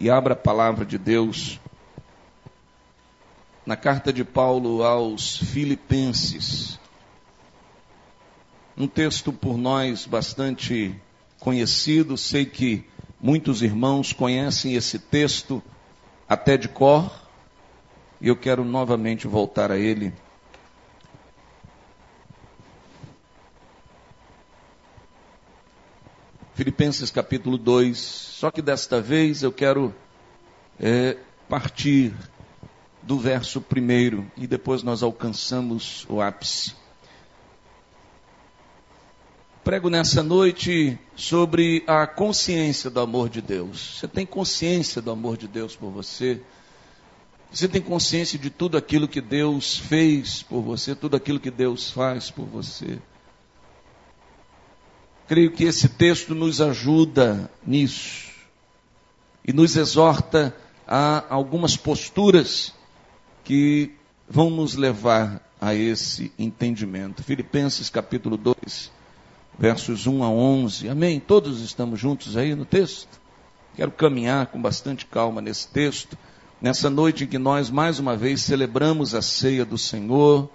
e abra a palavra de Deus na carta de Paulo aos Filipenses. Um texto por nós bastante conhecido, sei que muitos irmãos conhecem esse texto até de cor, e eu quero novamente voltar a ele. Filipenses capítulo 2, só que desta vez eu quero é, partir do verso primeiro e depois nós alcançamos o ápice. Prego nessa noite sobre a consciência do amor de Deus. Você tem consciência do amor de Deus por você? Você tem consciência de tudo aquilo que Deus fez por você, tudo aquilo que Deus faz por você? Creio que esse texto nos ajuda nisso e nos exorta a algumas posturas que vão nos levar a esse entendimento. Filipenses capítulo 2 versos 1 a 11. Amém? Todos estamos juntos aí no texto? Quero caminhar com bastante calma nesse texto, nessa noite em que nós mais uma vez celebramos a ceia do Senhor,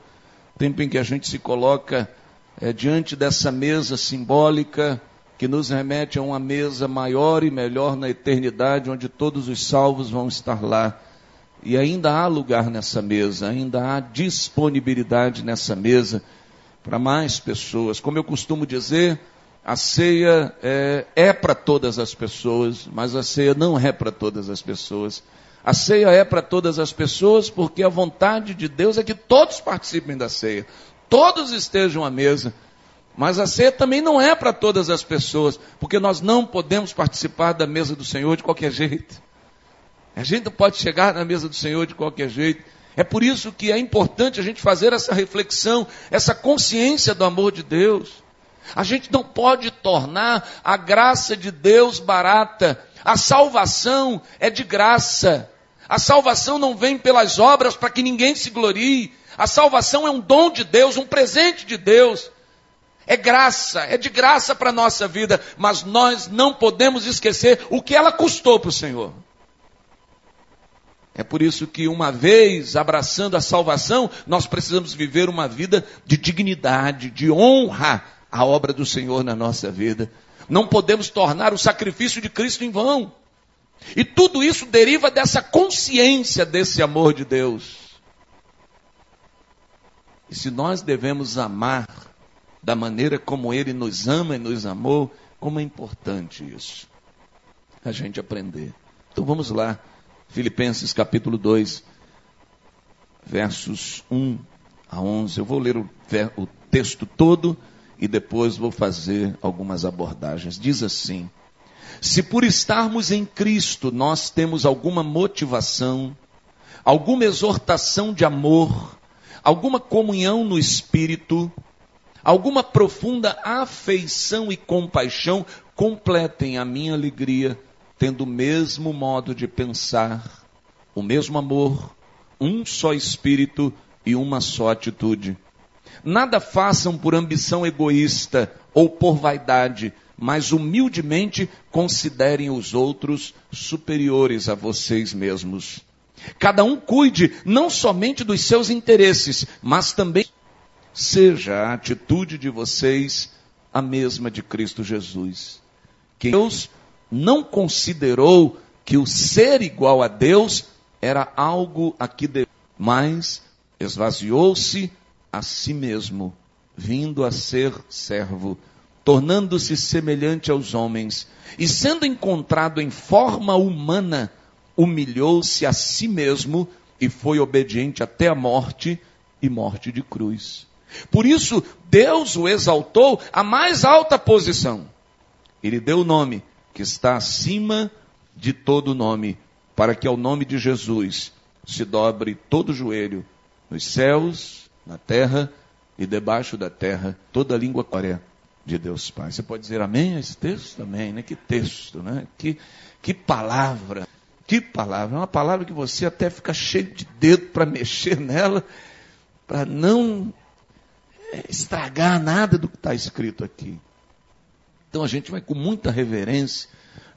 tempo em que a gente se coloca é, diante dessa mesa simbólica que nos remete a uma mesa maior e melhor na eternidade, onde todos os salvos vão estar lá. E ainda há lugar nessa mesa, ainda há disponibilidade nessa mesa para mais pessoas. Como eu costumo dizer, a ceia é, é para todas as pessoas, mas a ceia não é para todas as pessoas. A ceia é para todas as pessoas porque a vontade de Deus é que todos participem da ceia, todos estejam à mesa. Mas a ceia também não é para todas as pessoas, porque nós não podemos participar da mesa do Senhor de qualquer jeito. A gente não pode chegar na mesa do Senhor de qualquer jeito. É por isso que é importante a gente fazer essa reflexão, essa consciência do amor de Deus. A gente não pode tornar a graça de Deus barata. A salvação é de graça. A salvação não vem pelas obras para que ninguém se glorie. A salvação é um dom de Deus, um presente de Deus. É graça, é de graça para a nossa vida, mas nós não podemos esquecer o que ela custou para o Senhor. É por isso que, uma vez abraçando a salvação, nós precisamos viver uma vida de dignidade, de honra à obra do Senhor na nossa vida. Não podemos tornar o sacrifício de Cristo em vão. E tudo isso deriva dessa consciência desse amor de Deus. E se nós devemos amar da maneira como Ele nos ama e nos amou, como é importante isso. A gente aprender. Então vamos lá. Filipenses capítulo 2, versos 1 a 11. Eu vou ler o, o texto todo e depois vou fazer algumas abordagens. Diz assim: Se por estarmos em Cristo nós temos alguma motivação, alguma exortação de amor, alguma comunhão no espírito, alguma profunda afeição e compaixão, completem a minha alegria tendo o mesmo modo de pensar, o mesmo amor, um só espírito e uma só atitude. Nada façam por ambição egoísta ou por vaidade, mas humildemente considerem os outros superiores a vocês mesmos. Cada um cuide não somente dos seus interesses, mas também seja a atitude de vocês a mesma de Cristo Jesus. Que Deus não considerou que o ser igual a Deus era algo a que devia, mas esvaziou-se a si mesmo, vindo a ser servo, tornando-se semelhante aos homens, e sendo encontrado em forma humana, humilhou-se a si mesmo e foi obediente até a morte e morte de cruz. Por isso, Deus o exaltou à mais alta posição. Ele deu o nome que está acima de todo nome, para que ao nome de Jesus se dobre todo joelho, nos céus, na terra e debaixo da terra, toda língua coreia de Deus Pai. Você pode dizer amém a esse texto também, né? Que texto, né? Que, que palavra, que palavra. É uma palavra que você até fica cheio de dedo para mexer nela, para não é, estragar nada do que está escrito aqui. Então a gente vai com muita reverência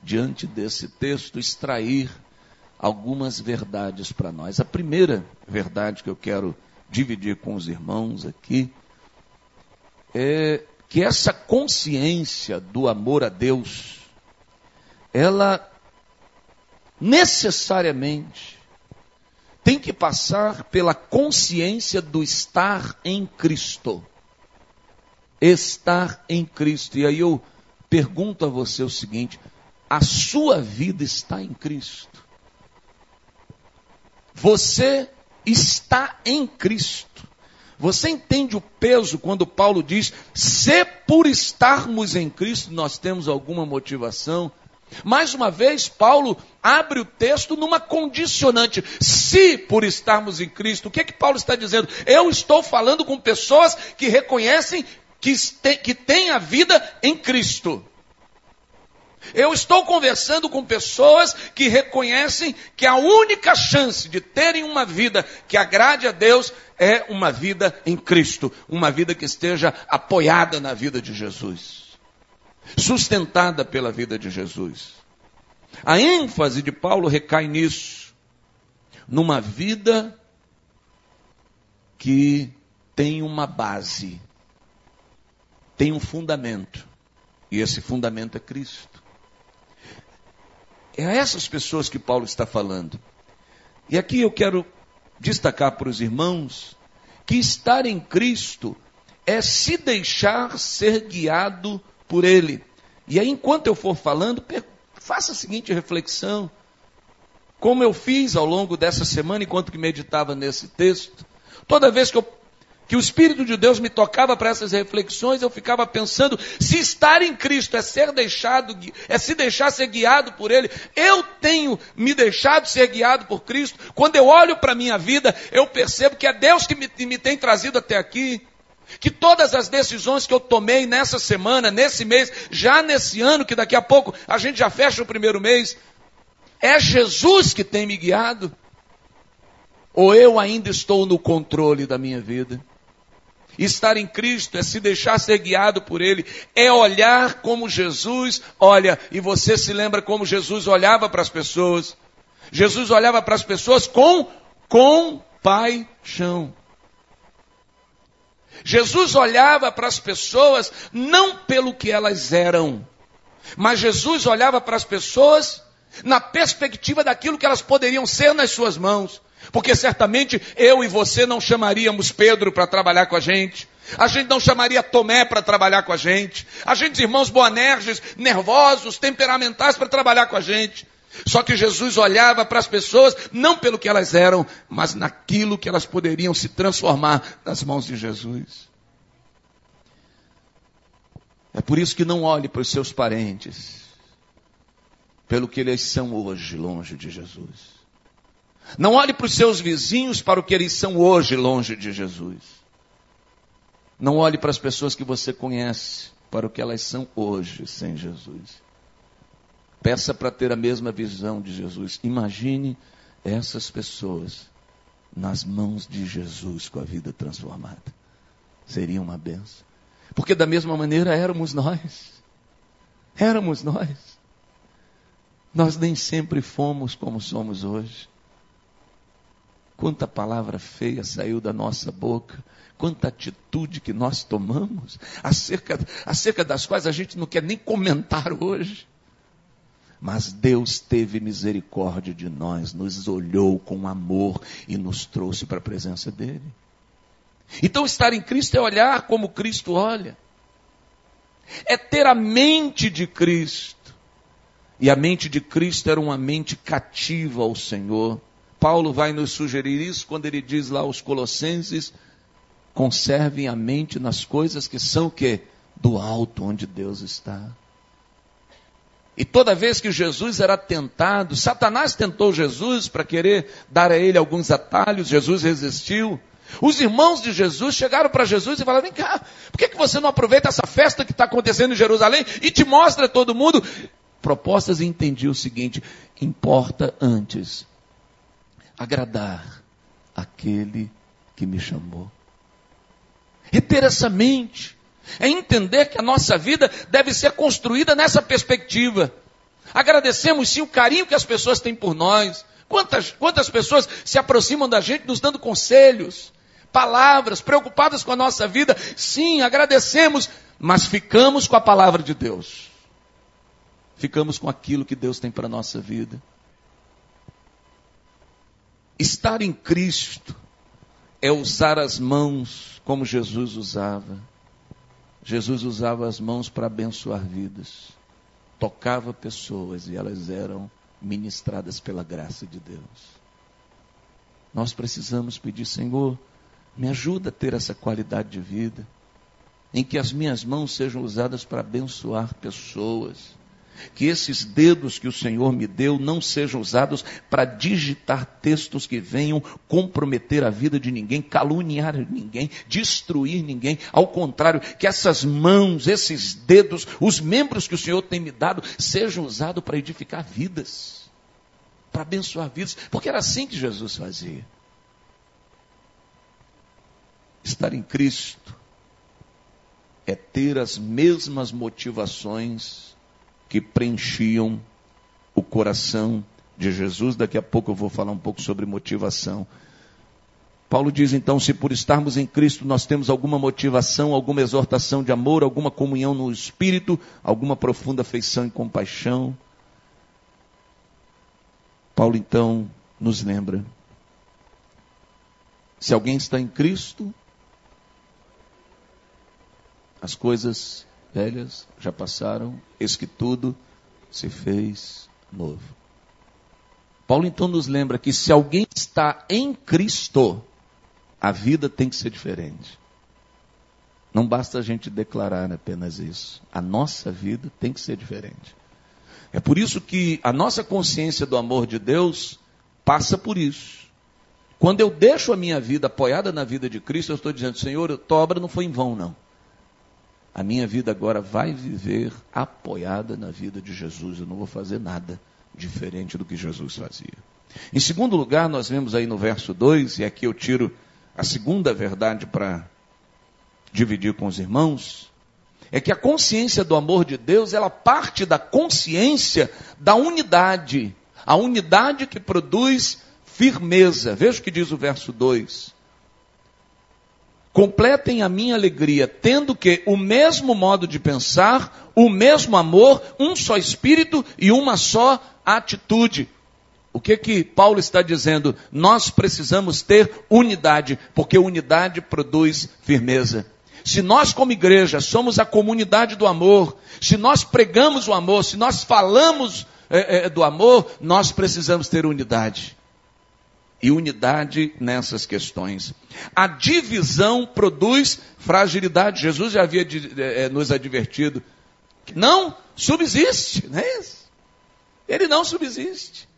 diante desse texto, extrair algumas verdades para nós. A primeira verdade que eu quero dividir com os irmãos aqui é que essa consciência do amor a Deus, ela necessariamente tem que passar pela consciência do estar em Cristo. Estar em Cristo. E aí eu pergunto a você o seguinte: a sua vida está em Cristo? Você está em Cristo. Você entende o peso quando Paulo diz: se por estarmos em Cristo nós temos alguma motivação? Mais uma vez, Paulo abre o texto numa condicionante. Se por estarmos em Cristo, o que é que Paulo está dizendo? Eu estou falando com pessoas que reconhecem que, que têm a vida em Cristo. Eu estou conversando com pessoas que reconhecem que a única chance de terem uma vida que agrade a Deus é uma vida em Cristo, uma vida que esteja apoiada na vida de Jesus, sustentada pela vida de Jesus. A ênfase de Paulo recai nisso, numa vida que tem uma base, tem um fundamento, e esse fundamento é Cristo. É a essas pessoas que Paulo está falando. E aqui eu quero destacar para os irmãos que estar em Cristo é se deixar ser guiado por Ele. E aí, enquanto eu for falando, faça a seguinte reflexão. Como eu fiz ao longo dessa semana, enquanto que meditava nesse texto, toda vez que eu que o Espírito de Deus me tocava para essas reflexões, eu ficava pensando, se estar em Cristo é ser deixado, é se deixar ser guiado por Ele, eu tenho me deixado ser guiado por Cristo. Quando eu olho para a minha vida, eu percebo que é Deus que me, me tem trazido até aqui. Que todas as decisões que eu tomei nessa semana, nesse mês, já nesse ano, que daqui a pouco a gente já fecha o primeiro mês, é Jesus que tem me guiado? Ou eu ainda estou no controle da minha vida? Estar em Cristo é se deixar ser guiado por Ele, é olhar como Jesus olha. E você se lembra como Jesus olhava para as pessoas? Jesus olhava para as pessoas com compaixão. Jesus olhava para as pessoas não pelo que elas eram, mas Jesus olhava para as pessoas na perspectiva daquilo que elas poderiam ser nas suas mãos. Porque certamente eu e você não chamaríamos Pedro para trabalhar com a gente. A gente não chamaria Tomé para trabalhar com a gente. A gente, irmãos boanerges, nervosos, temperamentais para trabalhar com a gente. Só que Jesus olhava para as pessoas não pelo que elas eram, mas naquilo que elas poderiam se transformar nas mãos de Jesus. É por isso que não olhe para os seus parentes, pelo que eles são hoje longe de Jesus. Não olhe para os seus vizinhos para o que eles são hoje longe de Jesus. Não olhe para as pessoas que você conhece para o que elas são hoje sem Jesus. Peça para ter a mesma visão de Jesus. Imagine essas pessoas nas mãos de Jesus com a vida transformada. Seria uma benção. Porque da mesma maneira éramos nós. Éramos nós. Nós nem sempre fomos como somos hoje. Quanta palavra feia saiu da nossa boca, quanta atitude que nós tomamos, acerca, acerca das quais a gente não quer nem comentar hoje. Mas Deus teve misericórdia de nós, nos olhou com amor e nos trouxe para a presença dEle. Então, estar em Cristo é olhar como Cristo olha, é ter a mente de Cristo. E a mente de Cristo era uma mente cativa ao Senhor. Paulo vai nos sugerir isso quando ele diz lá aos Colossenses: conservem a mente nas coisas que são o quê? Do alto onde Deus está. E toda vez que Jesus era tentado, Satanás tentou Jesus para querer dar a ele alguns atalhos, Jesus resistiu. Os irmãos de Jesus chegaram para Jesus e falaram: vem cá, por que, que você não aproveita essa festa que está acontecendo em Jerusalém e te mostra a todo mundo? Propostas e entendi o seguinte: importa antes agradar aquele que me chamou. É ter essa mente, é entender que a nossa vida deve ser construída nessa perspectiva. Agradecemos sim o carinho que as pessoas têm por nós. Quantas, quantas pessoas se aproximam da gente nos dando conselhos, palavras, preocupadas com a nossa vida. Sim, agradecemos, mas ficamos com a palavra de Deus. Ficamos com aquilo que Deus tem para a nossa vida. Estar em Cristo é usar as mãos como Jesus usava. Jesus usava as mãos para abençoar vidas. Tocava pessoas e elas eram ministradas pela graça de Deus. Nós precisamos pedir, Senhor, me ajuda a ter essa qualidade de vida, em que as minhas mãos sejam usadas para abençoar pessoas que esses dedos que o Senhor me deu não sejam usados para digitar textos que venham comprometer a vida de ninguém, caluniar ninguém, destruir ninguém. Ao contrário, que essas mãos, esses dedos, os membros que o Senhor tem me dado, sejam usados para edificar vidas, para abençoar vidas, porque era assim que Jesus fazia. Estar em Cristo é ter as mesmas motivações que preenchiam o coração de Jesus. Daqui a pouco eu vou falar um pouco sobre motivação. Paulo diz então: se por estarmos em Cristo nós temos alguma motivação, alguma exortação de amor, alguma comunhão no Espírito, alguma profunda afeição e compaixão. Paulo então nos lembra: se alguém está em Cristo, as coisas velhas já passaram, eis que tudo se fez novo. Paulo então nos lembra que se alguém está em Cristo, a vida tem que ser diferente. Não basta a gente declarar apenas isso. A nossa vida tem que ser diferente. É por isso que a nossa consciência do amor de Deus passa por isso. Quando eu deixo a minha vida apoiada na vida de Cristo, eu estou dizendo, Senhor, tua obra não foi em vão, não. A minha vida agora vai viver apoiada na vida de Jesus. Eu não vou fazer nada diferente do que Jesus fazia. Em segundo lugar, nós vemos aí no verso 2, e aqui eu tiro a segunda verdade para dividir com os irmãos, é que a consciência do amor de Deus, ela parte da consciência da unidade, a unidade que produz firmeza. Veja o que diz o verso 2. Completem a minha alegria, tendo que o mesmo modo de pensar, o mesmo amor, um só espírito e uma só atitude. O que que Paulo está dizendo? Nós precisamos ter unidade, porque unidade produz firmeza. Se nós, como igreja, somos a comunidade do amor, se nós pregamos o amor, se nós falamos é, é, do amor, nós precisamos ter unidade e unidade nessas questões. A divisão produz fragilidade. Jesus já havia é, nos advertido que não subsiste, não é isso? Ele não subsiste.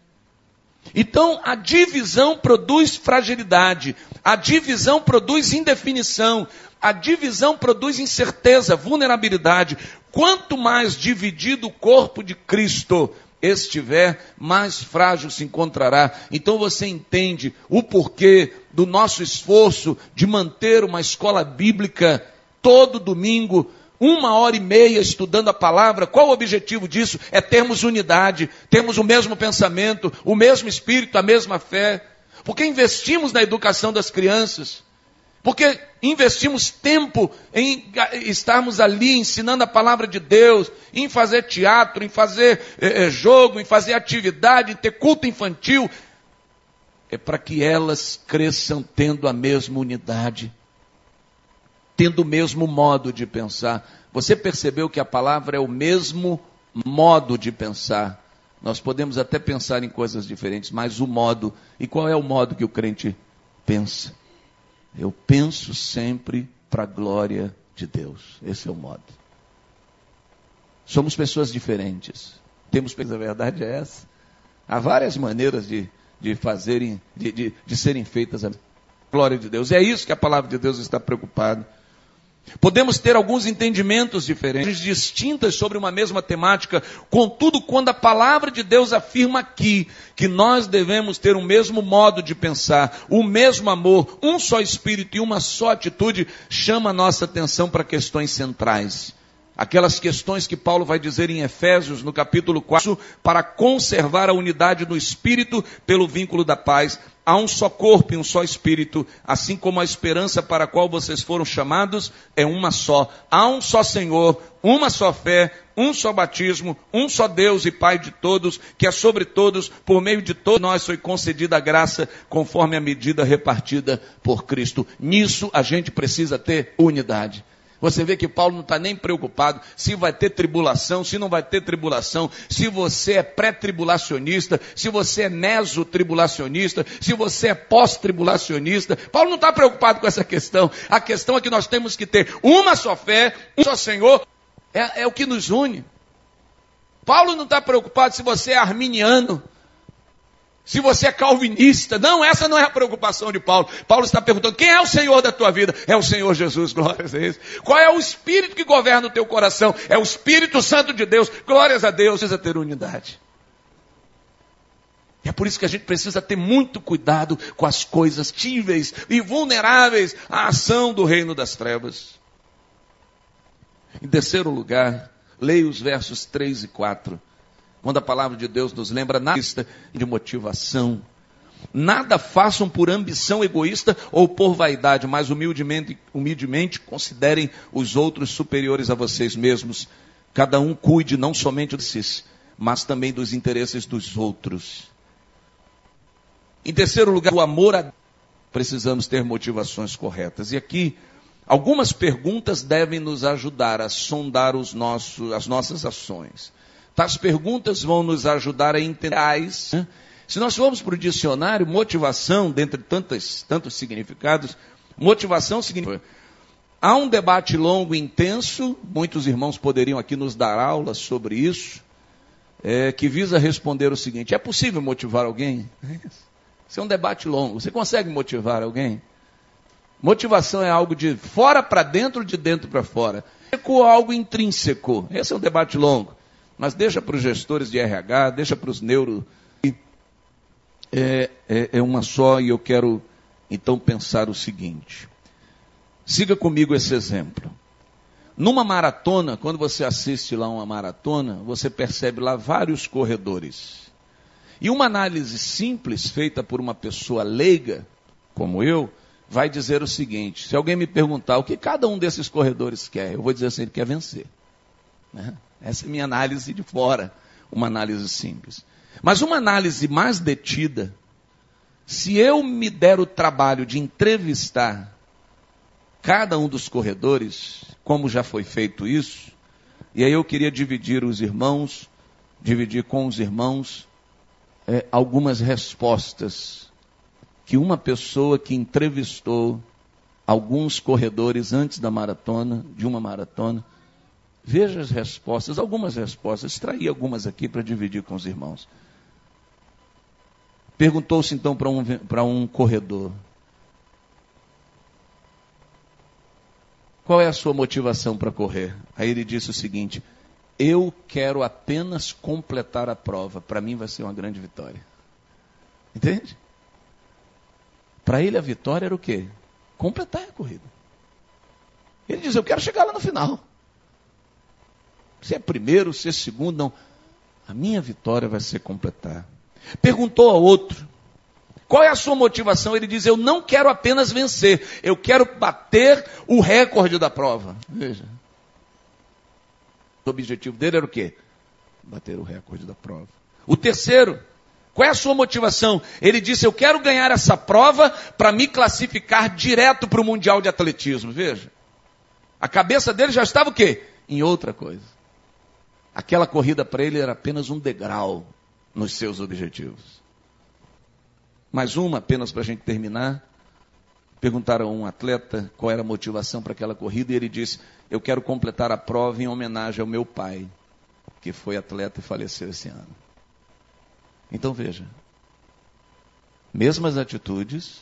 Então, a divisão produz fragilidade, a divisão produz indefinição, a divisão produz incerteza, vulnerabilidade. Quanto mais dividido o corpo de Cristo, estiver, mais frágil se encontrará. Então você entende o porquê do nosso esforço de manter uma escola bíblica todo domingo, uma hora e meia estudando a palavra. Qual o objetivo disso? É termos unidade, termos o mesmo pensamento, o mesmo espírito, a mesma fé. Porque investimos na educação das crianças. Porque investimos tempo em estarmos ali ensinando a palavra de Deus, em fazer teatro, em fazer é, é, jogo, em fazer atividade, em ter culto infantil. É para que elas cresçam tendo a mesma unidade, tendo o mesmo modo de pensar. Você percebeu que a palavra é o mesmo modo de pensar. Nós podemos até pensar em coisas diferentes, mas o modo. E qual é o modo que o crente pensa? Eu penso sempre para a glória de Deus. Esse é o modo. Somos pessoas diferentes. Temos, a verdade é essa. Há várias maneiras de, de fazerem, de, de, de serem feitas a glória de Deus. É isso que a palavra de Deus está preocupada. Podemos ter alguns entendimentos diferentes, distintas sobre uma mesma temática, contudo, quando a palavra de Deus afirma aqui que nós devemos ter o mesmo modo de pensar, o mesmo amor, um só espírito e uma só atitude, chama a nossa atenção para questões centrais. Aquelas questões que Paulo vai dizer em Efésios, no capítulo 4, para conservar a unidade do espírito pelo vínculo da paz. Há um só corpo e um só espírito, assim como a esperança para a qual vocês foram chamados é uma só. Há um só Senhor, uma só fé, um só batismo, um só Deus e Pai de todos, que é sobre todos, por meio de todos nós foi concedida a graça conforme a medida repartida por Cristo. Nisso a gente precisa ter unidade. Você vê que Paulo não está nem preocupado se vai ter tribulação, se não vai ter tribulação, se você é pré-tribulacionista, se você é meso-tribulacionista, se você é pós-tribulacionista. Paulo não está preocupado com essa questão. A questão é que nós temos que ter uma só fé, um só Senhor. É, é o que nos une. Paulo não está preocupado se você é arminiano, se você é calvinista. Não, essa não é a preocupação de Paulo. Paulo está perguntando: quem é o Senhor da tua vida? É o Senhor Jesus, glórias a Deus. Qual é o Espírito que governa o teu coração? É o Espírito Santo de Deus, glórias a Deus. Precisa ter unidade. É por isso que a gente precisa ter muito cuidado com as coisas tíveis e vulneráveis à ação do reino das trevas. Em terceiro lugar, leia os versos 3 e 4 quando a palavra de Deus nos lembra nada de motivação. Nada façam por ambição egoísta ou por vaidade, mas humildemente, humildemente considerem os outros superiores a vocês mesmos. Cada um cuide não somente de si, mas também dos interesses dos outros. Em terceiro lugar, o amor a precisamos ter motivações corretas. E aqui, algumas perguntas devem nos ajudar a sondar os nossos, as nossas ações. As perguntas vão nos ajudar a entender. Né? Se nós formos para o dicionário, motivação, dentre tantos, tantos significados, motivação significa. Há um debate longo e intenso, muitos irmãos poderiam aqui nos dar aulas sobre isso, é, que visa responder o seguinte: é possível motivar alguém? Isso é um debate longo. Você consegue motivar alguém? Motivação é algo de fora para dentro, de dentro para fora. Ou algo intrínseco. Esse é um debate longo. Mas deixa para os gestores de RH, deixa para os neuro. É, é, é uma só e eu quero então pensar o seguinte. Siga comigo esse exemplo. Numa maratona, quando você assiste lá uma maratona, você percebe lá vários corredores. E uma análise simples, feita por uma pessoa leiga, como eu, vai dizer o seguinte: se alguém me perguntar o que cada um desses corredores quer, eu vou dizer assim: ele quer vencer. Né? Essa é minha análise de fora, uma análise simples. Mas uma análise mais detida, se eu me der o trabalho de entrevistar cada um dos corredores, como já foi feito isso, e aí eu queria dividir os irmãos, dividir com os irmãos é, algumas respostas que uma pessoa que entrevistou alguns corredores antes da maratona, de uma maratona, Veja as respostas, algumas respostas, extraí algumas aqui para dividir com os irmãos. Perguntou-se então para um, um corredor: Qual é a sua motivação para correr? Aí ele disse o seguinte: Eu quero apenas completar a prova. Para mim vai ser uma grande vitória. Entende? Para ele a vitória era o quê? Completar a corrida. Ele diz: Eu quero chegar lá no final. Se é primeiro, se é segundo, não. A minha vitória vai ser completar. Perguntou a outro: qual é a sua motivação? Ele diz: Eu não quero apenas vencer, eu quero bater o recorde da prova. Veja. O objetivo dele era o quê? Bater o recorde da prova. O terceiro, qual é a sua motivação? Ele disse: Eu quero ganhar essa prova para me classificar direto para o Mundial de Atletismo. Veja. A cabeça dele já estava o quê? Em outra coisa. Aquela corrida para ele era apenas um degrau nos seus objetivos. Mais uma, apenas para a gente terminar. Perguntaram a um atleta qual era a motivação para aquela corrida e ele disse: Eu quero completar a prova em homenagem ao meu pai, que foi atleta e faleceu esse ano. Então veja, mesmas atitudes,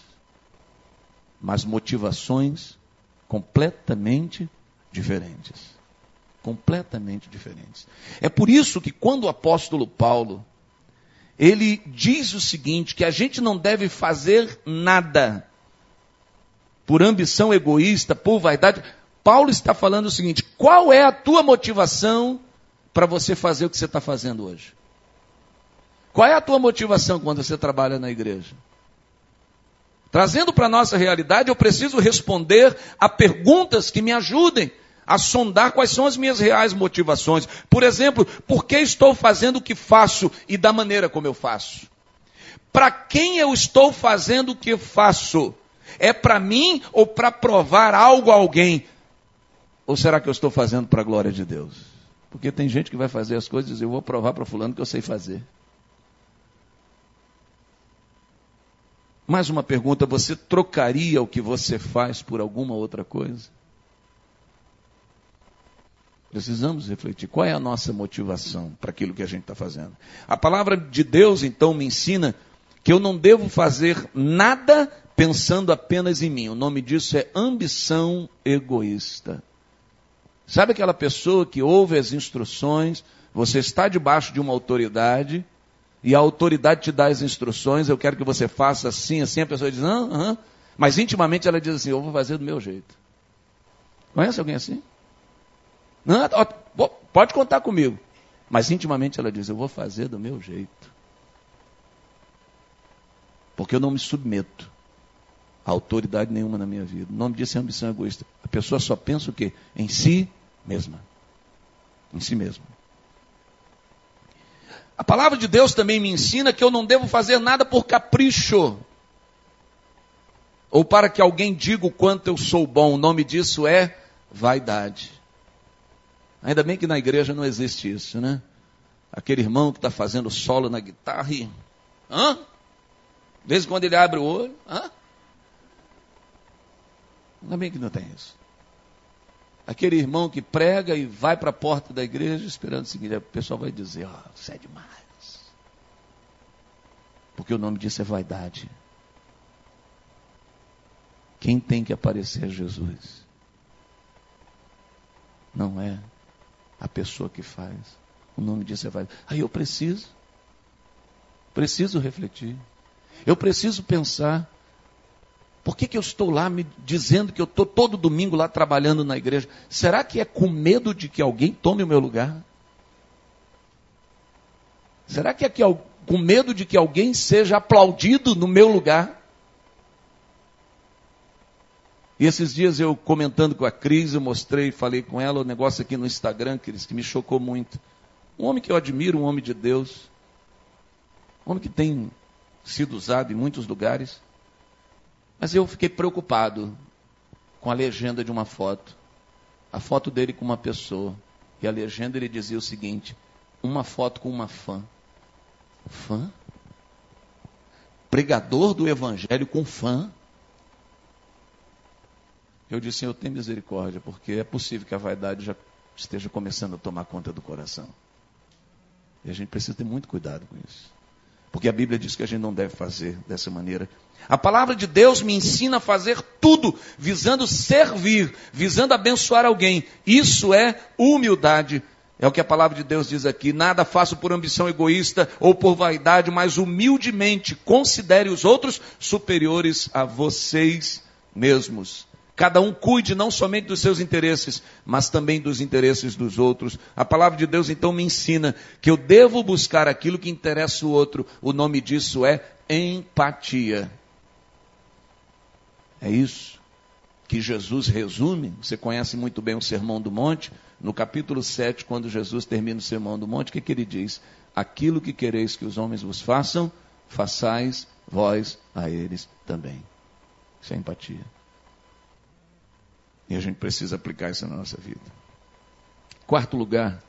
mas motivações completamente diferentes completamente diferentes. É por isso que quando o apóstolo Paulo ele diz o seguinte, que a gente não deve fazer nada por ambição egoísta, por vaidade. Paulo está falando o seguinte: qual é a tua motivação para você fazer o que você está fazendo hoje? Qual é a tua motivação quando você trabalha na igreja? Trazendo para a nossa realidade, eu preciso responder a perguntas que me ajudem a sondar quais são as minhas reais motivações. Por exemplo, por que estou fazendo o que faço e da maneira como eu faço? Para quem eu estou fazendo o que faço? É para mim ou para provar algo a alguém? Ou será que eu estou fazendo para a glória de Deus? Porque tem gente que vai fazer as coisas e diz, eu vou provar para fulano que eu sei fazer. Mais uma pergunta: você trocaria o que você faz por alguma outra coisa? Precisamos refletir qual é a nossa motivação para aquilo que a gente está fazendo. A palavra de Deus, então, me ensina que eu não devo fazer nada pensando apenas em mim. O nome disso é ambição egoísta. Sabe aquela pessoa que ouve as instruções, você está debaixo de uma autoridade, e a autoridade te dá as instruções, eu quero que você faça assim, assim, a pessoa diz, ah, ah, mas intimamente ela diz assim, eu vou fazer do meu jeito. Conhece alguém assim? Não, pode contar comigo. Mas intimamente ela diz, eu vou fazer do meu jeito. Porque eu não me submeto a autoridade nenhuma na minha vida. O nome disso é ambição egoísta. A pessoa só pensa o quê? Em si mesma. Em si mesma. A palavra de Deus também me ensina que eu não devo fazer nada por capricho. Ou para que alguém diga o quanto eu sou bom. O nome disso é vaidade. Ainda bem que na igreja não existe isso, né? Aquele irmão que está fazendo solo na guitarra e. Hã? De vez em quando ele abre o olho. Hã? Ainda bem que não tem isso. Aquele irmão que prega e vai para a porta da igreja esperando o seguinte, o pessoal vai dizer, ó, oh, você é demais. Porque o nome disso é vaidade. Quem tem que aparecer é Jesus. Não é a pessoa que faz. O nome disso é vaidade. Aí eu preciso. Preciso refletir. Eu preciso pensar. Por que, que eu estou lá me dizendo que eu estou todo domingo lá trabalhando na igreja? Será que é com medo de que alguém tome o meu lugar? Será que é que, com medo de que alguém seja aplaudido no meu lugar? E esses dias eu comentando com a Cris, eu mostrei, falei com ela o um negócio aqui no Instagram, Cris, que me chocou muito. Um homem que eu admiro, um homem de Deus. Um homem que tem sido usado em muitos lugares. Mas eu fiquei preocupado com a legenda de uma foto. A foto dele com uma pessoa. E a legenda ele dizia o seguinte: uma foto com uma fã. Fã? Pregador do evangelho com fã? Eu disse, Senhor, tem misericórdia, porque é possível que a vaidade já esteja começando a tomar conta do coração. E a gente precisa ter muito cuidado com isso. Porque a Bíblia diz que a gente não deve fazer dessa maneira. A palavra de Deus me ensina a fazer tudo visando servir, visando abençoar alguém. Isso é humildade. É o que a palavra de Deus diz aqui. Nada faço por ambição egoísta ou por vaidade, mas humildemente considere os outros superiores a vocês mesmos. Cada um cuide não somente dos seus interesses, mas também dos interesses dos outros. A palavra de Deus então me ensina que eu devo buscar aquilo que interessa o outro. O nome disso é empatia. É isso que Jesus resume. Você conhece muito bem o Sermão do Monte. No capítulo 7, quando Jesus termina o Sermão do Monte, o que, que ele diz? Aquilo que quereis que os homens vos façam, façais vós a eles também. Isso é empatia. E a gente precisa aplicar isso na nossa vida. Quarto lugar,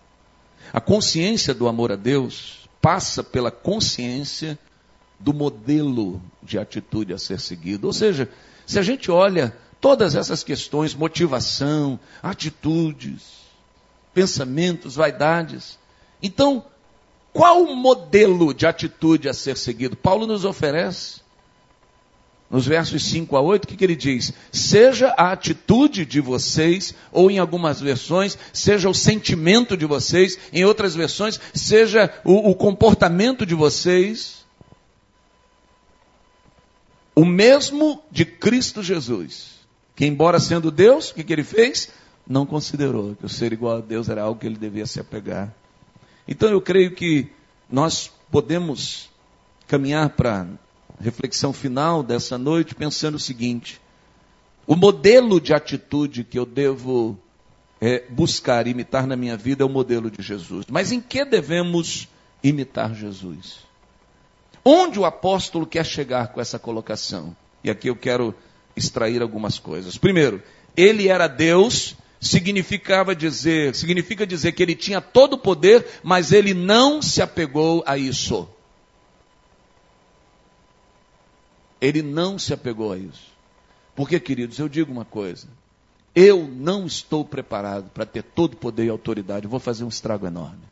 a consciência do amor a Deus passa pela consciência do modelo de atitude a ser seguido. Ou seja, se a gente olha todas essas questões, motivação, atitudes, pensamentos, vaidades, então, qual o modelo de atitude a ser seguido? Paulo nos oferece nos versos 5 a 8, o que, que ele diz? Seja a atitude de vocês, ou em algumas versões, seja o sentimento de vocês, em outras versões, seja o, o comportamento de vocês, o mesmo de Cristo Jesus, que embora sendo Deus, o que, que ele fez? não considerou que o ser igual a Deus era algo que ele devia se apegar. Então eu creio que nós podemos caminhar para reflexão final dessa noite pensando o seguinte: o modelo de atitude que eu devo é, buscar imitar na minha vida é o modelo de Jesus. Mas em que devemos imitar Jesus? Onde o apóstolo quer chegar com essa colocação? E aqui eu quero extrair algumas coisas. Primeiro, ele era Deus, significava dizer, significa dizer que ele tinha todo o poder, mas ele não se apegou a isso. Ele não se apegou a isso. Porque, queridos, eu digo uma coisa. Eu não estou preparado para ter todo poder e autoridade. Eu vou fazer um estrago enorme.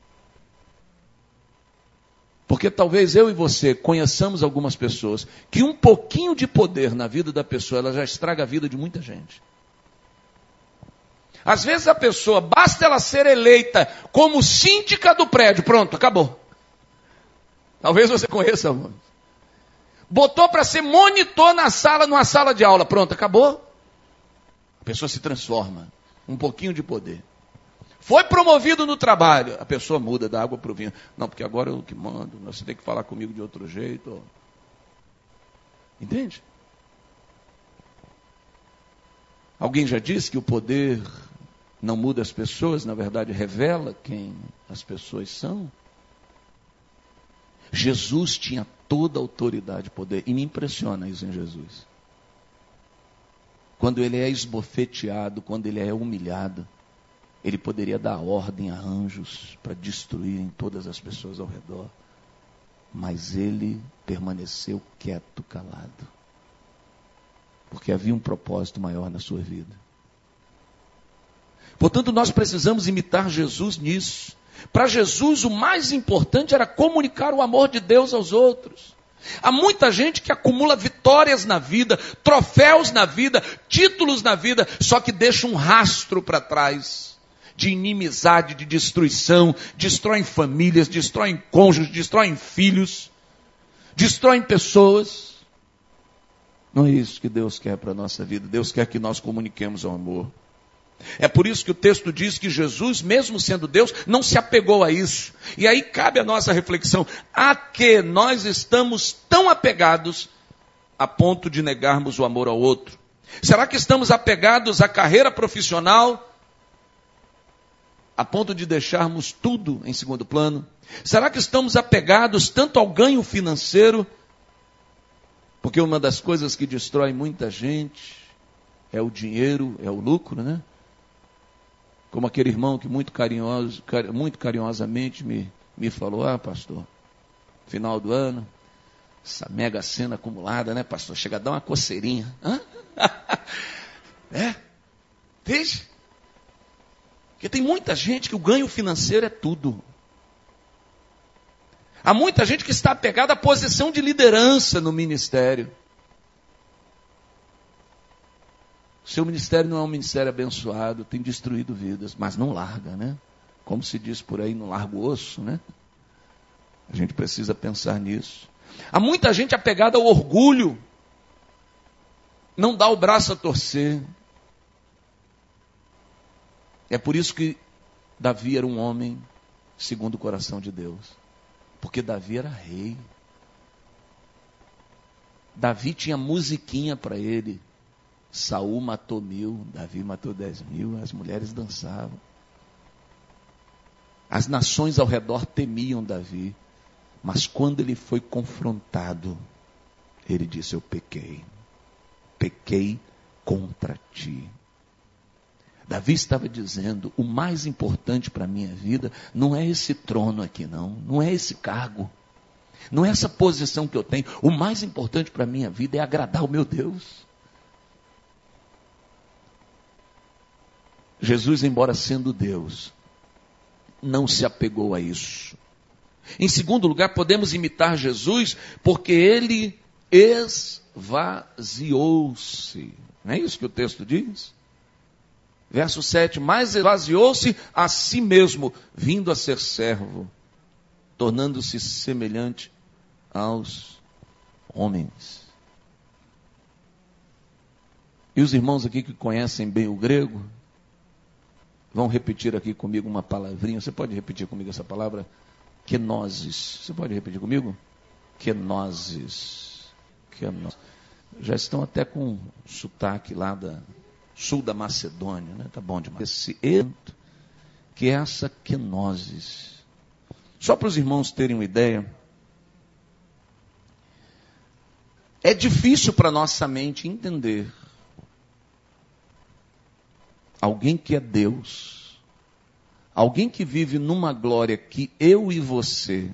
Porque talvez eu e você conheçamos algumas pessoas que um pouquinho de poder na vida da pessoa, ela já estraga a vida de muita gente. Às vezes a pessoa, basta ela ser eleita como síndica do prédio, pronto, acabou. Talvez você conheça. Botou para ser monitor na sala, numa sala de aula, pronto, acabou. A pessoa se transforma. Um pouquinho de poder. Foi promovido no trabalho. A pessoa muda da água para o vinho. Não, porque agora eu que mando. Você tem que falar comigo de outro jeito. Entende? Alguém já disse que o poder não muda as pessoas, na verdade revela quem as pessoas são. Jesus tinha toda autoridade e poder, e me impressiona isso em Jesus. Quando ele é esbofeteado, quando ele é humilhado, ele poderia dar ordem a anjos para destruírem todas as pessoas ao redor. Mas ele permaneceu quieto, calado. Porque havia um propósito maior na sua vida. Portanto, nós precisamos imitar Jesus nisso. Para Jesus, o mais importante era comunicar o amor de Deus aos outros. Há muita gente que acumula vitórias na vida, troféus na vida, títulos na vida, só que deixa um rastro para trás de inimizade, de destruição, destroem famílias, destroem cônjuges, destroem filhos, destroem pessoas. Não é isso que Deus quer para a nossa vida. Deus quer que nós comuniquemos o amor. É por isso que o texto diz que Jesus, mesmo sendo Deus, não se apegou a isso. E aí cabe a nossa reflexão: a que nós estamos tão apegados a ponto de negarmos o amor ao outro? Será que estamos apegados à carreira profissional, a ponto de deixarmos tudo em segundo plano? Será que estamos apegados tanto ao ganho financeiro? Porque uma das coisas que destrói muita gente é o dinheiro, é o lucro, né? Como aquele irmão que muito, carinhoso, muito carinhosamente me, me falou: Ah, pastor, final do ano, essa mega cena acumulada, né, pastor? Chega a dar uma coceirinha. Hã? é? Veja. Porque tem muita gente que o ganho financeiro é tudo. Há muita gente que está apegada à posição de liderança no ministério. Seu ministério não é um ministério abençoado, tem destruído vidas, mas não larga, né? Como se diz por aí, não larga o osso, né? A gente precisa pensar nisso. Há muita gente apegada ao orgulho, não dá o braço a torcer, é por isso que Davi era um homem segundo o coração de Deus. Porque Davi era rei. Davi tinha musiquinha para ele. Saul matou mil, Davi matou dez mil, as mulheres dançavam. As nações ao redor temiam Davi. Mas quando ele foi confrontado, ele disse: Eu pequei. Pequei contra ti. Davi estava dizendo: o mais importante para a minha vida não é esse trono aqui, não, não é esse cargo, não é essa posição que eu tenho. O mais importante para a minha vida é agradar o meu Deus. Jesus, embora sendo Deus, não se apegou a isso. Em segundo lugar, podemos imitar Jesus porque ele esvaziou-se. Não é isso que o texto diz? Verso 7: Mas esvaziou-se a si mesmo, vindo a ser servo, tornando-se semelhante aos homens. E os irmãos aqui que conhecem bem o grego, vão repetir aqui comigo uma palavrinha. Você pode repetir comigo essa palavra? Quenoses. Você pode repetir comigo? Quenoses. Quenoses. Já estão até com sotaque lá da sul da Macedônia, né? Tá bom demais. Esse ento, que é essa quenoses. Só para os irmãos terem uma ideia, é difícil para nossa mente entender alguém que é Deus, alguém que vive numa glória que eu e você,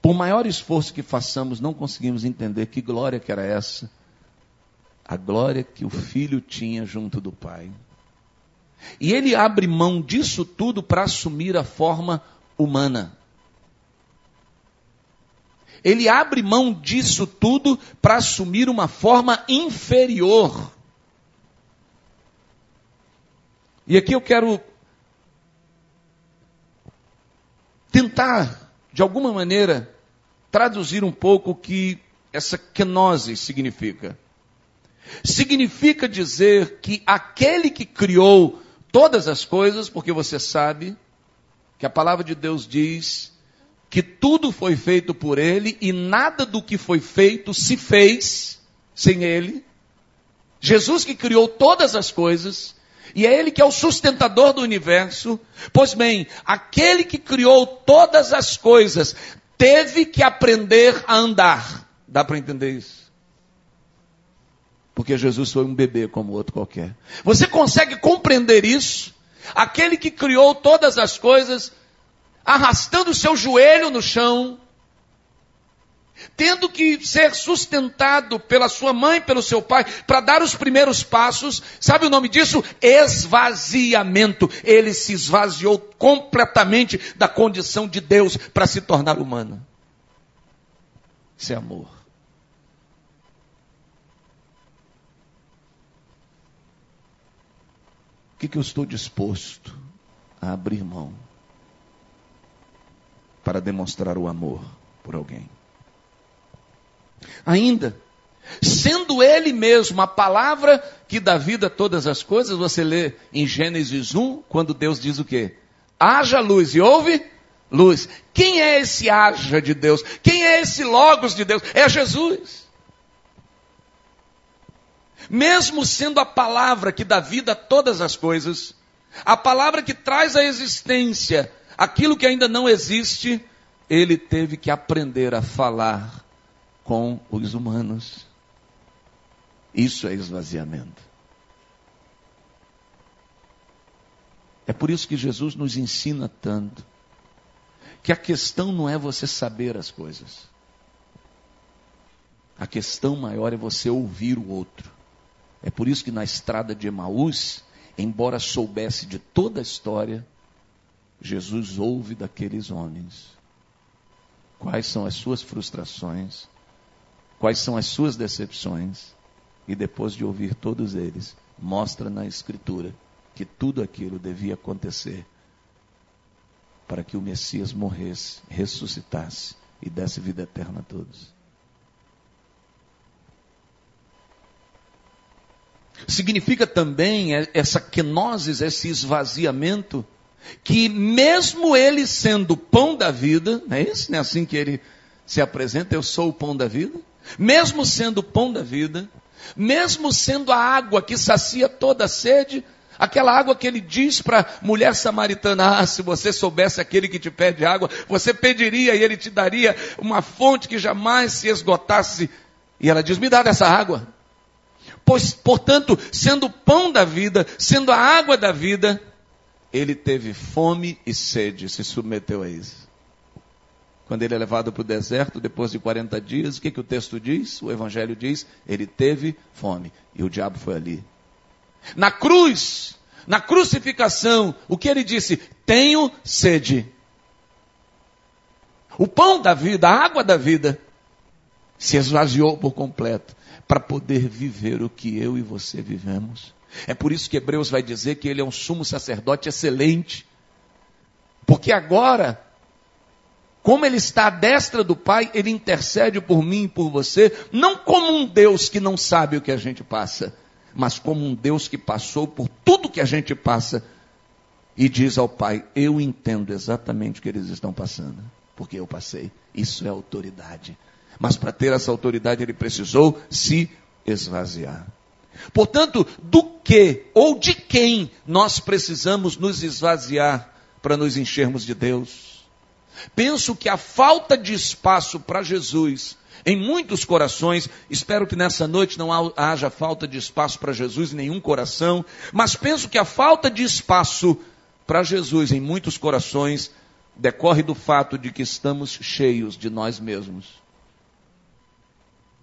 por maior esforço que façamos, não conseguimos entender que glória que era essa, a glória que o filho tinha junto do pai. E ele abre mão disso tudo para assumir a forma humana. Ele abre mão disso tudo para assumir uma forma inferior. E aqui eu quero tentar, de alguma maneira, traduzir um pouco o que essa kenose significa. Significa dizer que aquele que criou todas as coisas, porque você sabe que a palavra de Deus diz que tudo foi feito por ele e nada do que foi feito se fez sem ele. Jesus que criou todas as coisas, e é Ele que é o sustentador do universo. Pois bem, aquele que criou todas as coisas teve que aprender a andar. Dá para entender isso? Porque Jesus foi um bebê como outro qualquer. Você consegue compreender isso? Aquele que criou todas as coisas, arrastando o seu joelho no chão, tendo que ser sustentado pela sua mãe, pelo seu pai, para dar os primeiros passos. Sabe o nome disso? Esvaziamento. Ele se esvaziou completamente da condição de Deus para se tornar humano. Isso é amor. O que, que eu estou disposto a abrir mão para demonstrar o amor por alguém? Ainda, sendo Ele mesmo a palavra que dá vida a todas as coisas, você lê em Gênesis 1, quando Deus diz o quê? Haja luz e ouve luz. Quem é esse haja de Deus? Quem é esse logos de Deus? É Jesus. Mesmo sendo a palavra que dá vida a todas as coisas, a palavra que traz à existência aquilo que ainda não existe, ele teve que aprender a falar com os humanos. Isso é esvaziamento. É por isso que Jesus nos ensina tanto que a questão não é você saber as coisas. A questão maior é você ouvir o outro. É por isso que na estrada de Emaús, embora soubesse de toda a história, Jesus ouve daqueles homens quais são as suas frustrações, quais são as suas decepções, e depois de ouvir todos eles, mostra na Escritura que tudo aquilo devia acontecer para que o Messias morresse, ressuscitasse e desse vida eterna a todos. Significa também essa quenoses, esse esvaziamento, que mesmo ele sendo pão da vida, não é isso? Não é assim que ele se apresenta, eu sou o pão da vida? Mesmo sendo o pão da vida, mesmo sendo a água que sacia toda a sede, aquela água que ele diz para a mulher samaritana: ah, se você soubesse aquele que te pede água, você pediria e ele te daria uma fonte que jamais se esgotasse. E ela diz: me dá dessa água. Pois, portanto, sendo o pão da vida, sendo a água da vida, ele teve fome e sede, se submeteu a isso quando ele é levado para o deserto, depois de 40 dias, o que, que o texto diz? O Evangelho diz: ele teve fome e o diabo foi ali. Na cruz, na crucificação, o que ele disse? Tenho sede. O pão da vida, a água da vida, se esvaziou por completo para poder viver o que eu e você vivemos. É por isso que Hebreus vai dizer que ele é um sumo sacerdote excelente. Porque agora como ele está à destra do Pai, ele intercede por mim e por você, não como um Deus que não sabe o que a gente passa, mas como um Deus que passou por tudo que a gente passa e diz ao Pai: Eu entendo exatamente o que eles estão passando, porque eu passei. Isso é autoridade. Mas para ter essa autoridade, ele precisou se esvaziar. Portanto, do que ou de quem nós precisamos nos esvaziar para nos enchermos de Deus? Penso que a falta de espaço para Jesus em muitos corações, espero que nessa noite não haja falta de espaço para Jesus em nenhum coração, mas penso que a falta de espaço para Jesus em muitos corações decorre do fato de que estamos cheios de nós mesmos.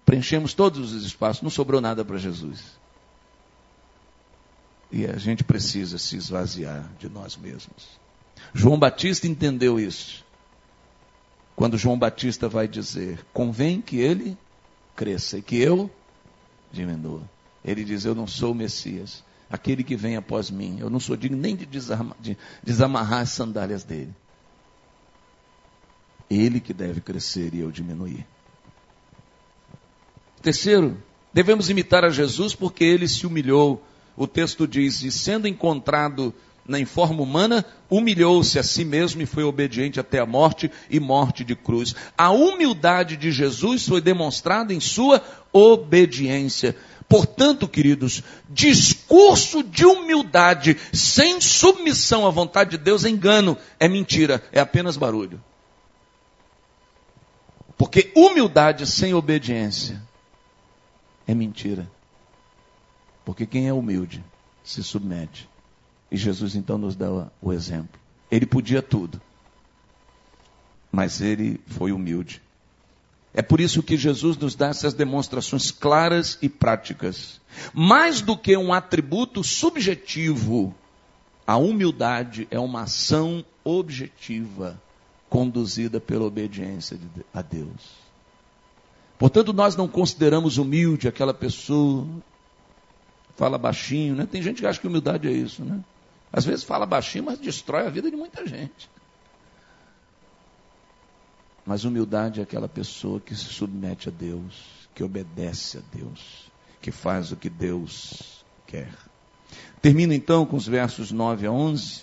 Preenchemos todos os espaços, não sobrou nada para Jesus. E a gente precisa se esvaziar de nós mesmos. João Batista entendeu isso. Quando João Batista vai dizer: Convém que ele cresça e que eu diminua. Ele diz: Eu não sou o Messias, aquele que vem após mim. Eu não sou digno nem de, desamarrar, de desamarrar as sandálias dele. Ele que deve crescer e eu diminuir. Terceiro, devemos imitar a Jesus porque ele se humilhou o texto diz: E sendo encontrado na forma humana, humilhou-se a si mesmo e foi obediente até a morte e morte de cruz. A humildade de Jesus foi demonstrada em sua obediência. Portanto, queridos, discurso de humildade sem submissão à vontade de Deus é engano, é mentira, é apenas barulho. Porque humildade sem obediência é mentira. Porque quem é humilde se submete. E Jesus então nos dá o exemplo. Ele podia tudo, mas ele foi humilde. É por isso que Jesus nos dá essas demonstrações claras e práticas. Mais do que um atributo subjetivo, a humildade é uma ação objetiva conduzida pela obediência a Deus. Portanto, nós não consideramos humilde aquela pessoa fala baixinho, né? Tem gente que acha que humildade é isso, né? Às vezes fala baixinho, mas destrói a vida de muita gente. Mas humildade é aquela pessoa que se submete a Deus, que obedece a Deus, que faz o que Deus quer. Termino então com os versos 9 a 11.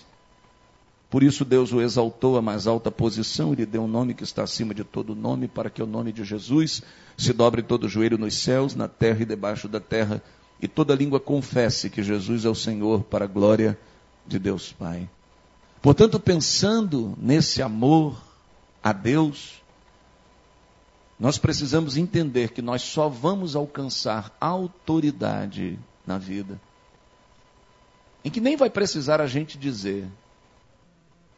Por isso Deus o exaltou à mais alta posição e lhe deu um nome que está acima de todo nome, para que o nome de Jesus se dobre todo o joelho nos céus, na terra e debaixo da terra, e toda língua confesse que Jesus é o Senhor para a glória de Deus Pai. Portanto, pensando nesse amor a Deus, nós precisamos entender que nós só vamos alcançar autoridade na vida em que nem vai precisar a gente dizer.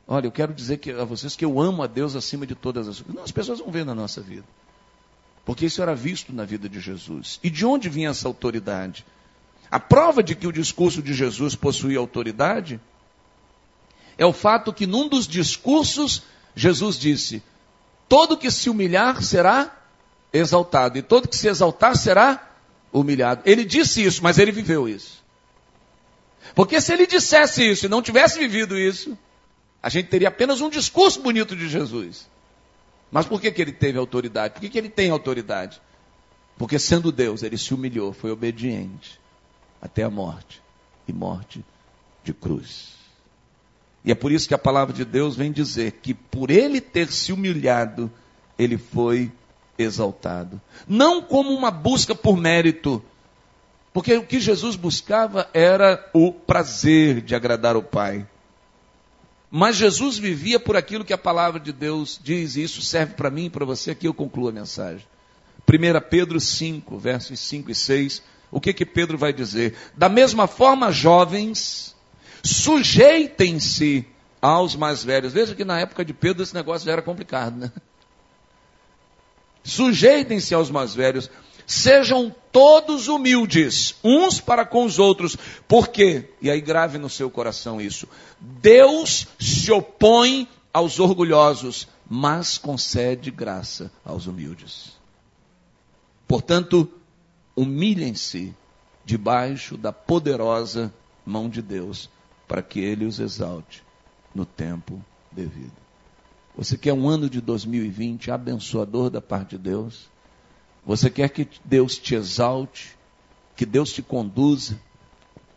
Olha, eu quero dizer que, a vocês que eu amo a Deus acima de todas as coisas. Não, as pessoas vão ver na nossa vida. Porque isso era visto na vida de Jesus. E de onde vinha essa autoridade? A prova de que o discurso de Jesus possuía autoridade é o fato que num dos discursos Jesus disse: Todo que se humilhar será exaltado, e todo que se exaltar será humilhado. Ele disse isso, mas ele viveu isso. Porque se ele dissesse isso e não tivesse vivido isso, a gente teria apenas um discurso bonito de Jesus. Mas por que, que ele teve autoridade? Por que, que ele tem autoridade? Porque sendo Deus, ele se humilhou, foi obediente até a morte e morte de cruz. E é por isso que a palavra de Deus vem dizer que por ele ter se humilhado, ele foi exaltado. Não como uma busca por mérito, porque o que Jesus buscava era o prazer de agradar o Pai. Mas Jesus vivia por aquilo que a palavra de Deus diz, e isso serve para mim e para você, aqui eu concluo a mensagem. 1 Pedro 5, versos 5 e 6 o que que Pedro vai dizer? Da mesma forma, jovens, sujeitem-se aos mais velhos. Veja que na época de Pedro esse negócio já era complicado, né? Sujeitem-se aos mais velhos, sejam todos humildes, uns para com os outros, porque, e aí grave no seu coração isso, Deus se opõe aos orgulhosos, mas concede graça aos humildes. Portanto, humilhem-se debaixo da poderosa mão de Deus, para que Ele os exalte no tempo devido. Você quer um ano de 2020 abençoador da parte de Deus? Você quer que Deus te exalte que Deus te conduza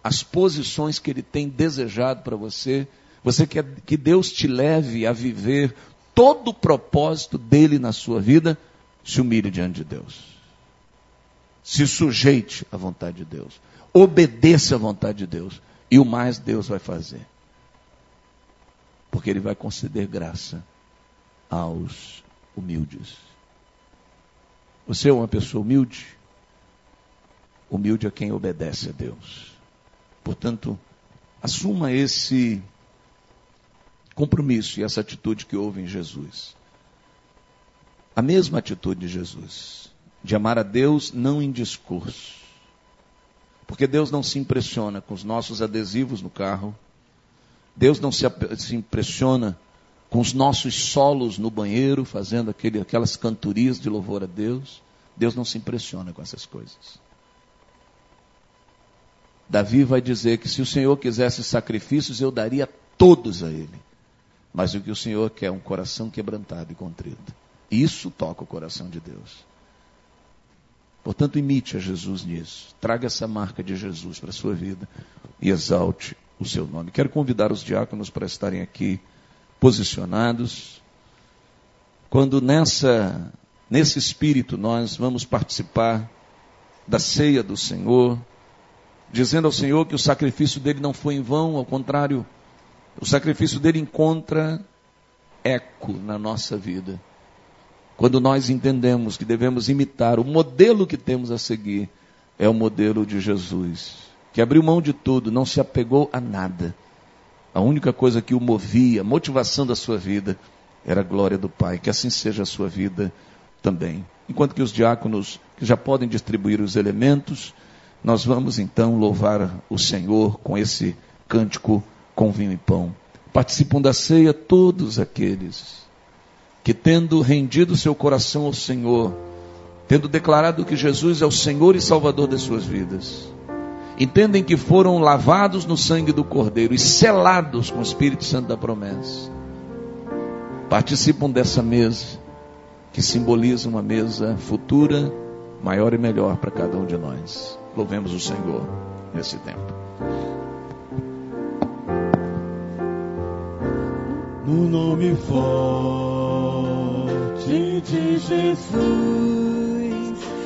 às posições que Ele tem desejado para você. Você quer que Deus te leve a viver todo o propósito dele na sua vida, se humilhe diante de Deus. Se sujeite à vontade de Deus. Obedeça à vontade de Deus. E o mais Deus vai fazer. Porque Ele vai conceder graça aos humildes. Você é uma pessoa humilde? Humilde é quem obedece a Deus. Portanto, assuma esse compromisso e essa atitude que houve em Jesus. A mesma atitude de Jesus, de amar a Deus não em discurso. Porque Deus não se impressiona com os nossos adesivos no carro. Deus não se, se impressiona com os nossos solos no banheiro, fazendo aquele, aquelas cantorias de louvor a Deus. Deus não se impressiona com essas coisas. Davi vai dizer que se o Senhor quisesse sacrifícios, eu daria todos a Ele. Mas o que o Senhor quer é um coração quebrantado e contrito. Isso toca o coração de Deus. Portanto, imite a Jesus nisso. Traga essa marca de Jesus para a sua vida e exalte o seu nome. Quero convidar os diáconos para estarem aqui posicionados. Quando nessa nesse espírito nós vamos participar da ceia do Senhor, dizendo ao Senhor que o sacrifício dele não foi em vão, ao contrário, o sacrifício dele encontra eco na nossa vida. Quando nós entendemos que devemos imitar o modelo que temos a seguir, é o modelo de Jesus, que abriu mão de tudo, não se apegou a nada. A única coisa que o movia, motivação da sua vida, era a glória do Pai. Que assim seja a sua vida também. Enquanto que os diáconos que já podem distribuir os elementos, nós vamos então louvar o Senhor com esse cântico com vinho e pão. Participam da ceia todos aqueles que, tendo rendido seu coração ao Senhor, tendo declarado que Jesus é o Senhor e Salvador das suas vidas, entendem que foram lavados no sangue do Cordeiro e selados com o Espírito Santo da promessa, participam dessa mesa que simboliza uma mesa futura, maior e melhor para cada um de nós. Louvemos o Senhor nesse tempo. no nome forte de Jesus.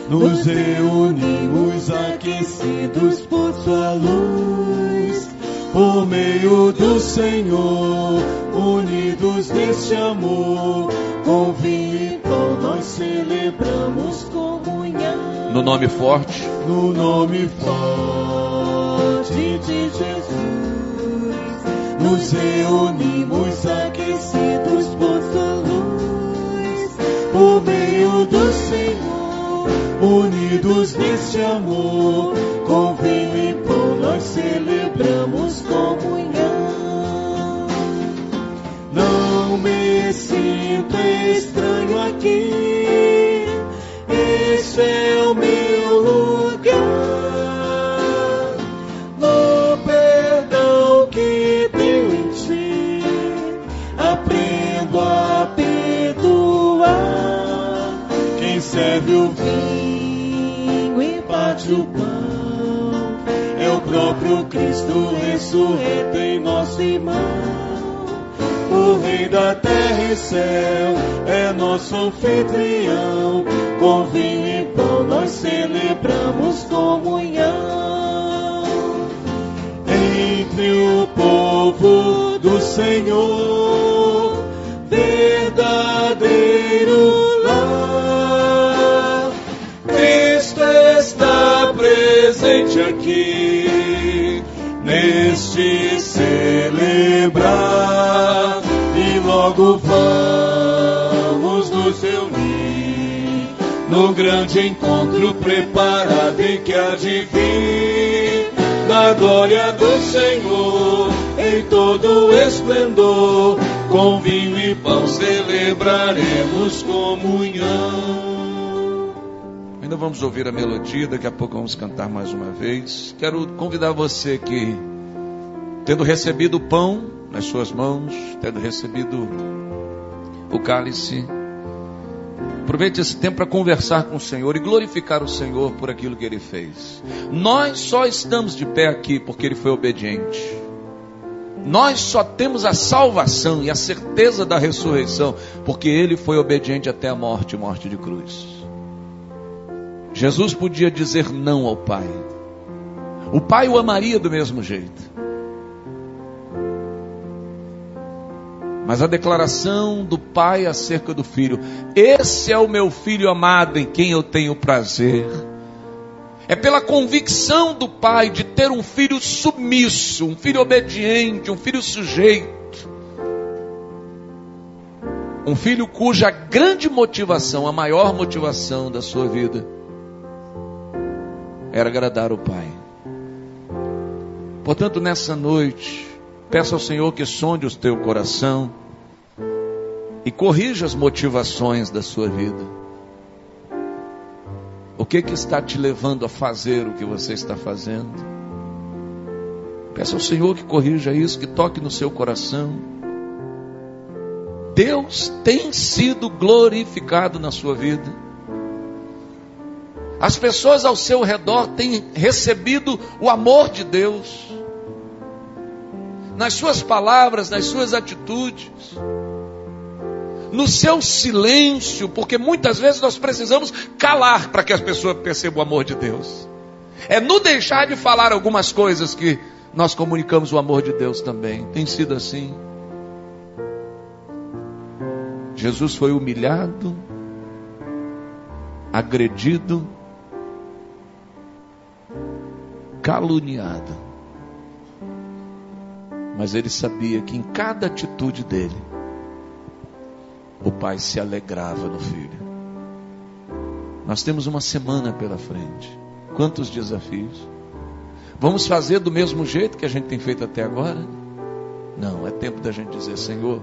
Nos reunimos aquecidos por sua luz, por meio do Senhor, unidos neste amor, com vinho nós celebramos comunhão. No nome forte, no nome forte de Jesus nos reunimos aquecidos por sua luz, por meio do Senhor, unidos neste amor, com vinho e pão nós celebramos comunhão. Não me sinto estranho aqui, este é o próprio Cristo ressurreto em nosso irmão. O Rei da terra e céu é nosso anfitrião. Com vinho e pão nós celebramos comunhão. Entre o povo do Senhor, verdadeiro presente aqui neste celebrar e logo vamos nos reunir no grande encontro preparado e que há de vir. Na glória do Senhor em todo esplendor com vinho e pão celebraremos comunhão Ainda vamos ouvir a melodia, daqui a pouco vamos cantar mais uma vez. Quero convidar você que, tendo recebido o pão nas suas mãos, tendo recebido o cálice, Aproveite esse tempo para conversar com o Senhor e glorificar o Senhor por aquilo que ele fez. Nós só estamos de pé aqui porque ele foi obediente. Nós só temos a salvação e a certeza da ressurreição porque ele foi obediente até a morte morte de cruz. Jesus podia dizer não ao Pai. O Pai o amaria do mesmo jeito. Mas a declaração do pai acerca do filho: Esse é o meu filho amado em quem eu tenho prazer. É pela convicção do pai de ter um filho submisso, um filho obediente, um filho sujeito. Um filho cuja grande motivação, a maior motivação da sua vida, era agradar o pai. Portanto, nessa noite, peça ao Senhor que sonde o teu coração e corrija as motivações da sua vida. O que que está te levando a fazer o que você está fazendo? Peça ao Senhor que corrija isso, que toque no seu coração. Deus tem sido glorificado na sua vida. As pessoas ao seu redor têm recebido o amor de Deus. Nas suas palavras, nas suas atitudes no seu silêncio, porque muitas vezes nós precisamos calar para que as pessoas percebam o amor de Deus. É no deixar de falar algumas coisas que nós comunicamos o amor de Deus também. Tem sido assim. Jesus foi humilhado, agredido, caluniado. Mas ele sabia que em cada atitude dele, o pai se alegrava no filho. Nós temos uma semana pela frente. Quantos desafios? Vamos fazer do mesmo jeito que a gente tem feito até agora? Não, é tempo da gente dizer: Senhor,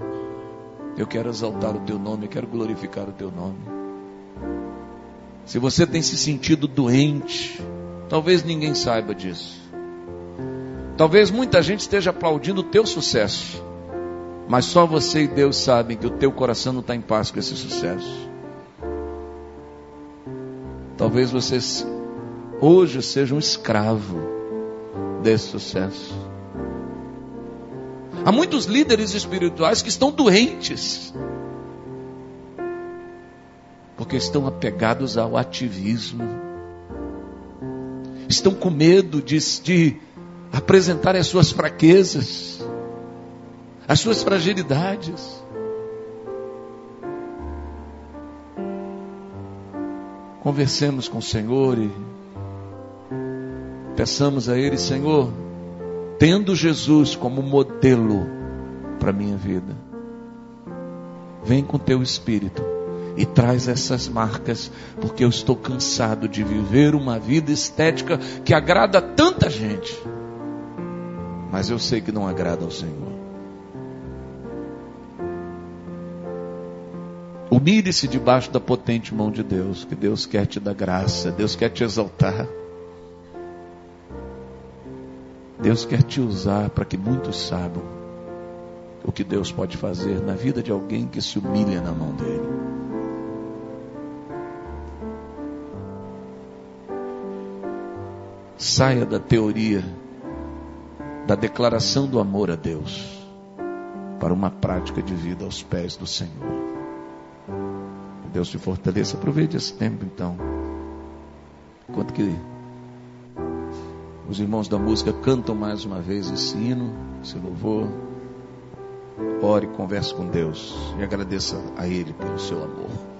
eu quero exaltar o teu nome, eu quero glorificar o teu nome. Se você tem se sentido doente, talvez ninguém saiba disso. Talvez muita gente esteja aplaudindo o teu sucesso. Mas só você e Deus sabem que o teu coração não está em paz com esse sucesso. Talvez você hoje seja um escravo desse sucesso. Há muitos líderes espirituais que estão doentes, porque estão apegados ao ativismo, estão com medo de, de apresentar as suas fraquezas as suas fragilidades. Conversemos com o Senhor e peçamos a Ele, Senhor, tendo Jesus como modelo para minha vida, vem com teu Espírito e traz essas marcas, porque eu estou cansado de viver uma vida estética que agrada tanta gente, mas eu sei que não agrada ao Senhor. Humilhe-se debaixo da potente mão de Deus, que Deus quer te dar graça, Deus quer te exaltar. Deus quer te usar para que muitos saibam o que Deus pode fazer na vida de alguém que se humilha na mão dele. Saia da teoria da declaração do amor a Deus para uma prática de vida aos pés do Senhor. Deus te fortaleça. Aproveite esse tempo então. Enquanto que os irmãos da música cantam mais uma vez esse hino, esse louvor. Ore, converse com Deus e agradeça a Ele pelo seu amor.